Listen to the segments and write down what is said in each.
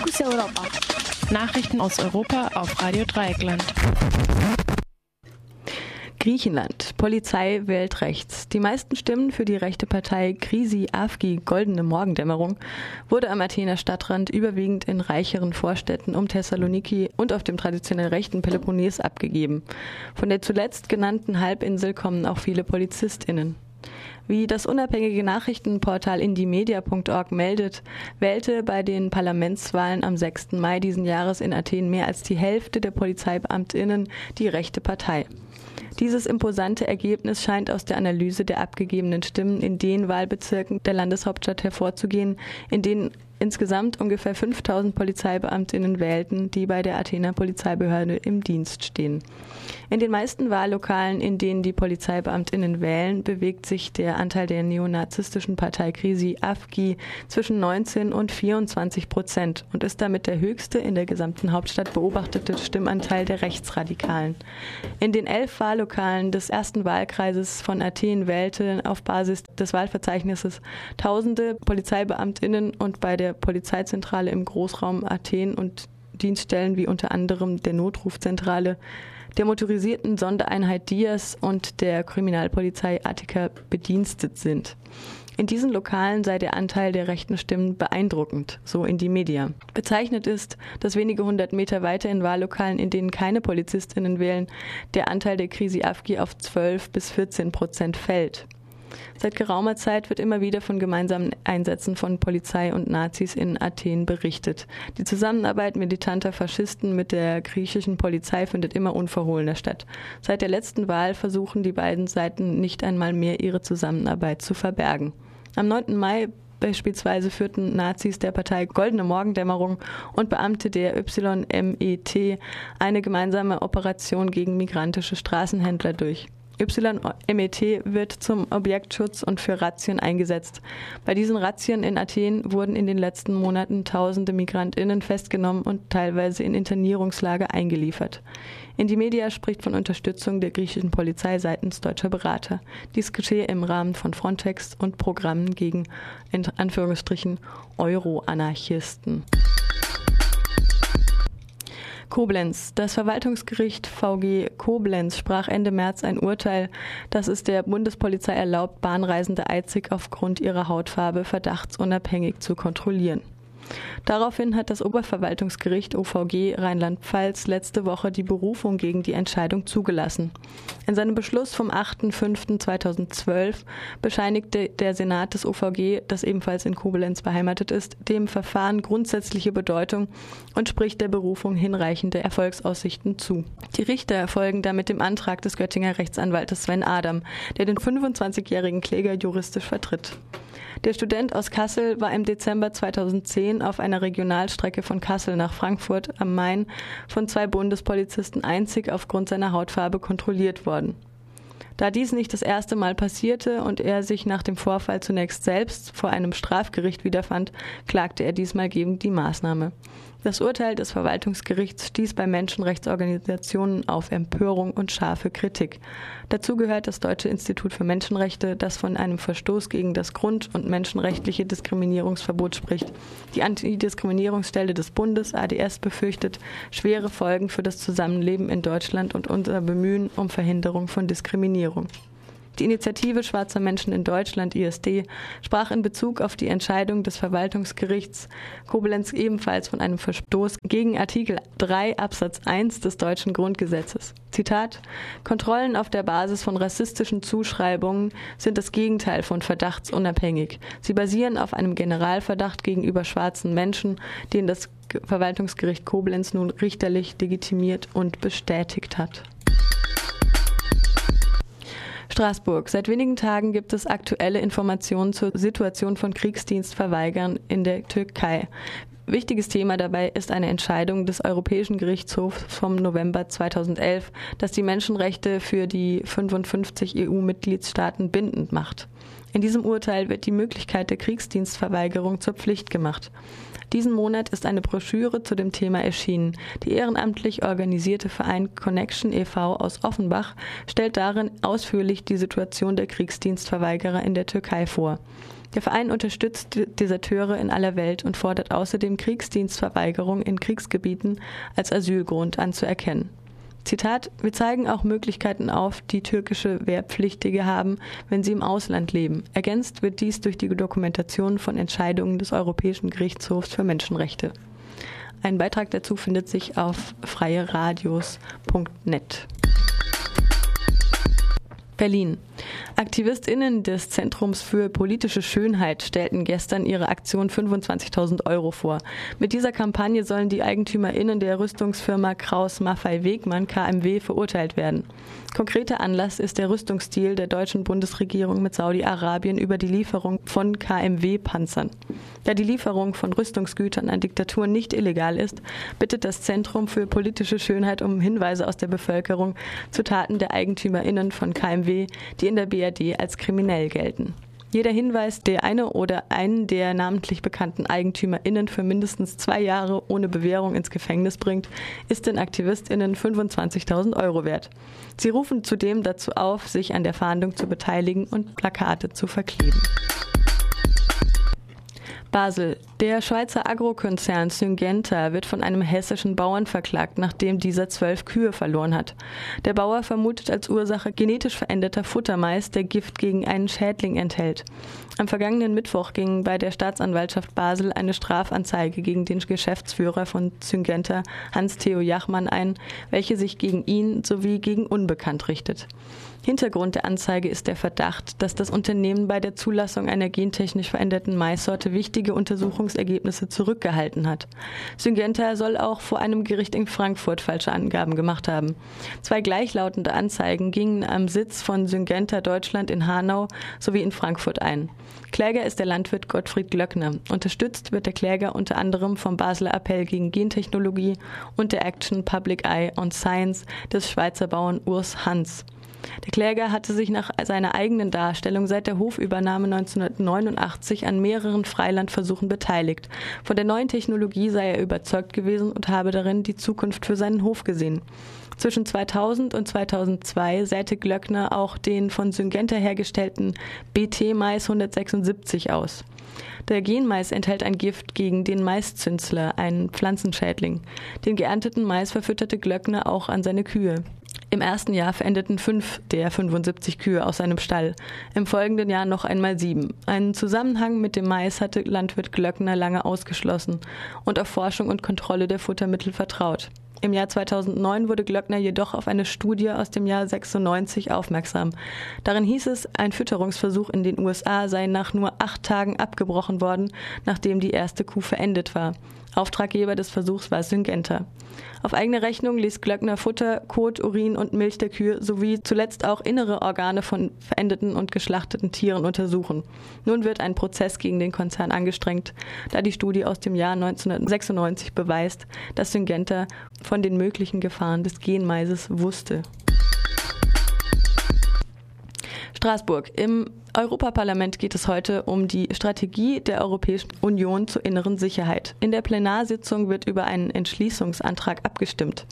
Fokus Europa. Nachrichten aus Europa auf Radio Dreieckland. Griechenland. Polizei wählt rechts. Die meisten Stimmen für die rechte Partei Krisi Afgi Goldene Morgendämmerung wurde am Athener Stadtrand überwiegend in reicheren Vorstädten um Thessaloniki und auf dem traditionell rechten Peloponnes abgegeben. Von der zuletzt genannten Halbinsel kommen auch viele PolizistInnen. Wie das unabhängige Nachrichtenportal indiemedia.org meldet, wählte bei den Parlamentswahlen am 6. Mai diesen Jahres in Athen mehr als die Hälfte der Polizeibeamtinnen die rechte Partei. Dieses imposante Ergebnis scheint aus der Analyse der abgegebenen Stimmen in den Wahlbezirken der Landeshauptstadt hervorzugehen, in denen insgesamt ungefähr 5000 Polizeibeamtinnen wählten, die bei der Athener Polizeibehörde im Dienst stehen. In den meisten Wahllokalen, in denen die Polizeibeamtinnen wählen, bewegt sich der Anteil der neonazistischen Partei Krisi Afgi zwischen 19 und 24 Prozent und ist damit der höchste in der gesamten Hauptstadt beobachtete Stimmanteil der Rechtsradikalen. In den elf Wahllokalen des ersten Wahlkreises von Athen wählte auf Basis des Wahlverzeichnisses tausende Polizeibeamtinnen und bei der Polizeizentrale im Großraum Athen und Dienststellen wie unter anderem der Notrufzentrale der motorisierten Sondereinheit Dias und der Kriminalpolizei Attika bedienstet sind. In diesen Lokalen sei der Anteil der rechten Stimmen beeindruckend, so in die Media. Bezeichnet ist, dass wenige hundert Meter weiter in Wahllokalen, in denen keine Polizistinnen wählen, der Anteil der Krisi Afgi auf 12 bis 14 Prozent fällt. Seit geraumer Zeit wird immer wieder von gemeinsamen Einsätzen von Polizei und Nazis in Athen berichtet. Die Zusammenarbeit militanter Faschisten mit der griechischen Polizei findet immer unverhohlener statt. Seit der letzten Wahl versuchen die beiden Seiten nicht einmal mehr ihre Zusammenarbeit zu verbergen. Am 9. Mai Beispielsweise führten Nazis der Partei Goldene Morgendämmerung und Beamte der YMET eine gemeinsame Operation gegen migrantische Straßenhändler durch. YMET wird zum Objektschutz und für Razzien eingesetzt. Bei diesen Razzien in Athen wurden in den letzten Monaten tausende Migrantinnen festgenommen und teilweise in Internierungslager eingeliefert. Indymedia spricht von Unterstützung der griechischen Polizei seitens deutscher Berater. Dies geschehe im Rahmen von Frontex und Programmen gegen in Anführungsstrichen Euro-Anarchisten. Koblenz. Das Verwaltungsgericht VG Koblenz sprach Ende März ein Urteil, das es der Bundespolizei erlaubt, Bahnreisende einzig aufgrund ihrer Hautfarbe verdachtsunabhängig zu kontrollieren. Daraufhin hat das Oberverwaltungsgericht OVG Rheinland-Pfalz letzte Woche die Berufung gegen die Entscheidung zugelassen. In seinem Beschluss vom 8.5.2012 bescheinigte der Senat des OVG, das ebenfalls in Koblenz beheimatet ist, dem Verfahren grundsätzliche Bedeutung und spricht der Berufung hinreichende Erfolgsaussichten zu. Die Richter folgen damit dem Antrag des Göttinger Rechtsanwaltes Sven Adam, der den 25-jährigen Kläger juristisch vertritt. Der Student aus Kassel war im Dezember 2010 auf einer Regionalstrecke von Kassel nach Frankfurt am Main von zwei Bundespolizisten einzig aufgrund seiner Hautfarbe kontrolliert worden. Da dies nicht das erste Mal passierte und er sich nach dem Vorfall zunächst selbst vor einem Strafgericht wiederfand, klagte er diesmal gegen die Maßnahme. Das Urteil des Verwaltungsgerichts stieß bei Menschenrechtsorganisationen auf Empörung und scharfe Kritik. Dazu gehört das Deutsche Institut für Menschenrechte, das von einem Verstoß gegen das Grund- und menschenrechtliche Diskriminierungsverbot spricht. Die Antidiskriminierungsstelle des Bundes ADS befürchtet schwere Folgen für das Zusammenleben in Deutschland und unser Bemühen um Verhinderung von Diskriminierung. Die Initiative Schwarzer Menschen in Deutschland, ISD, sprach in Bezug auf die Entscheidung des Verwaltungsgerichts Koblenz ebenfalls von einem Verstoß gegen Artikel 3 Absatz 1 des deutschen Grundgesetzes. Zitat Kontrollen auf der Basis von rassistischen Zuschreibungen sind das Gegenteil von verdachtsunabhängig. Sie basieren auf einem Generalverdacht gegenüber schwarzen Menschen, den das Verwaltungsgericht Koblenz nun richterlich legitimiert und bestätigt hat. Straßburg. Seit wenigen Tagen gibt es aktuelle Informationen zur Situation von Kriegsdienstverweigern in der Türkei. Wichtiges Thema dabei ist eine Entscheidung des Europäischen Gerichtshofs vom November 2011, das die Menschenrechte für die 55 EU-Mitgliedstaaten bindend macht. In diesem Urteil wird die Möglichkeit der Kriegsdienstverweigerung zur Pflicht gemacht. Diesen Monat ist eine Broschüre zu dem Thema erschienen. Die ehrenamtlich organisierte Verein Connection e.V. aus Offenbach stellt darin ausführlich die Situation der Kriegsdienstverweigerer in der Türkei vor. Der Verein unterstützt Deserteure in aller Welt und fordert außerdem Kriegsdienstverweigerung in Kriegsgebieten als Asylgrund anzuerkennen. Zitat, wir zeigen auch Möglichkeiten auf, die türkische Wehrpflichtige haben, wenn sie im Ausland leben. Ergänzt wird dies durch die Dokumentation von Entscheidungen des Europäischen Gerichtshofs für Menschenrechte. Ein Beitrag dazu findet sich auf freieradios.net. Berlin. AktivistInnen des Zentrums für politische Schönheit stellten gestern ihre Aktion 25.000 Euro vor. Mit dieser Kampagne sollen die EigentümerInnen der Rüstungsfirma Kraus Maffei Wegmann KMW verurteilt werden. Konkreter Anlass ist der Rüstungsdeal der deutschen Bundesregierung mit Saudi-Arabien über die Lieferung von KMW-Panzern. Da die Lieferung von Rüstungsgütern an Diktaturen nicht illegal ist, bittet das Zentrum für politische Schönheit um Hinweise aus der Bevölkerung zu Taten der EigentümerInnen von KMW, die in der BRD als kriminell gelten. Jeder Hinweis, der eine oder einen der namentlich bekannten EigentümerInnen für mindestens zwei Jahre ohne Bewährung ins Gefängnis bringt, ist den AktivistInnen 25.000 Euro wert. Sie rufen zudem dazu auf, sich an der Fahndung zu beteiligen und Plakate zu verkleben. Basel. Der Schweizer Agrokonzern Syngenta wird von einem hessischen Bauern verklagt, nachdem dieser zwölf Kühe verloren hat. Der Bauer vermutet als Ursache genetisch veränderter Futtermais, der Gift gegen einen Schädling enthält. Am vergangenen Mittwoch ging bei der Staatsanwaltschaft Basel eine Strafanzeige gegen den Geschäftsführer von Syngenta, Hans-Theo Jachmann, ein, welche sich gegen ihn sowie gegen Unbekannt richtet. Hintergrund der Anzeige ist der Verdacht, dass das Unternehmen bei der Zulassung einer gentechnisch veränderten Maissorte wichtige Untersuchungsergebnisse zurückgehalten hat. Syngenta soll auch vor einem Gericht in Frankfurt falsche Angaben gemacht haben. Zwei gleichlautende Anzeigen gingen am Sitz von Syngenta Deutschland in Hanau sowie in Frankfurt ein. Kläger ist der Landwirt Gottfried Glöckner. Unterstützt wird der Kläger unter anderem vom Basler Appell gegen Gentechnologie und der Action Public Eye on Science des Schweizer Bauern Urs Hans. Der Kläger hatte sich nach seiner eigenen Darstellung seit der Hofübernahme 1989 an mehreren Freilandversuchen beteiligt. Von der neuen Technologie sei er überzeugt gewesen und habe darin die Zukunft für seinen Hof gesehen. Zwischen 2000 und 2002 säte Glöckner auch den von Syngenta hergestellten BT-Mais 176 aus. Der Genmais enthält ein Gift gegen den Maiszünsler, einen Pflanzenschädling. Den geernteten Mais verfütterte Glöckner auch an seine Kühe. Im ersten Jahr verendeten fünf der 75 Kühe aus seinem Stall, im folgenden Jahr noch einmal sieben. Einen Zusammenhang mit dem Mais hatte Landwirt Glöckner lange ausgeschlossen und auf Forschung und Kontrolle der Futtermittel vertraut. Im Jahr 2009 wurde Glöckner jedoch auf eine Studie aus dem Jahr 96 aufmerksam. Darin hieß es, ein Fütterungsversuch in den USA sei nach nur acht Tagen abgebrochen worden, nachdem die erste Kuh verendet war. Auftraggeber des Versuchs war Syngenta. Auf eigene Rechnung ließ Glöckner Futter, Kot, Urin und Milch der Kühe sowie zuletzt auch innere Organe von verendeten und geschlachteten Tieren untersuchen. Nun wird ein Prozess gegen den Konzern angestrengt, da die Studie aus dem Jahr 1996 beweist, dass Syngenta von den möglichen Gefahren des Genmaises wusste. Straßburg. Im Europaparlament geht es heute um die Strategie der Europäischen Union zur inneren Sicherheit. In der Plenarsitzung wird über einen Entschließungsantrag abgestimmt.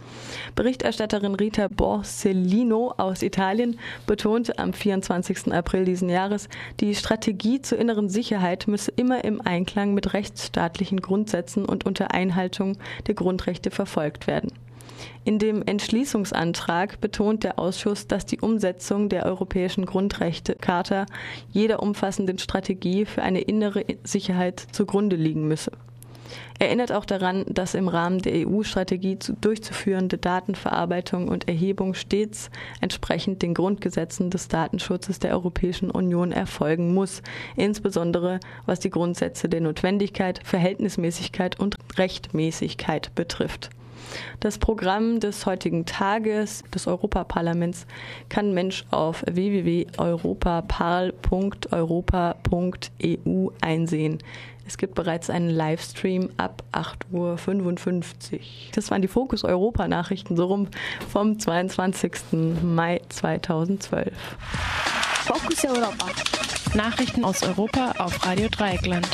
Berichterstatterin Rita Borsellino aus Italien betonte am 24. April diesen Jahres, die Strategie zur inneren Sicherheit müsse immer im Einklang mit rechtsstaatlichen Grundsätzen und unter Einhaltung der Grundrechte verfolgt werden. In dem Entschließungsantrag betont der Ausschuss, dass die Umsetzung der Europäischen Grundrechtecharta jeder umfassenden Strategie für eine innere Sicherheit zugrunde liegen müsse. Er erinnert auch daran, dass im Rahmen der EU-Strategie durchzuführende Datenverarbeitung und Erhebung stets entsprechend den Grundgesetzen des Datenschutzes der Europäischen Union erfolgen muss, insbesondere was die Grundsätze der Notwendigkeit, Verhältnismäßigkeit und Rechtmäßigkeit betrifft. Das Programm des heutigen Tages des Europaparlaments kann Mensch auf www.europaparl.europa.eu einsehen. Es gibt bereits einen Livestream ab 8.55 Uhr. Das waren die Fokus Europa Nachrichten so rum vom 22. Mai 2012. Fokus Europa. Nachrichten aus Europa auf Radio Dreieckland.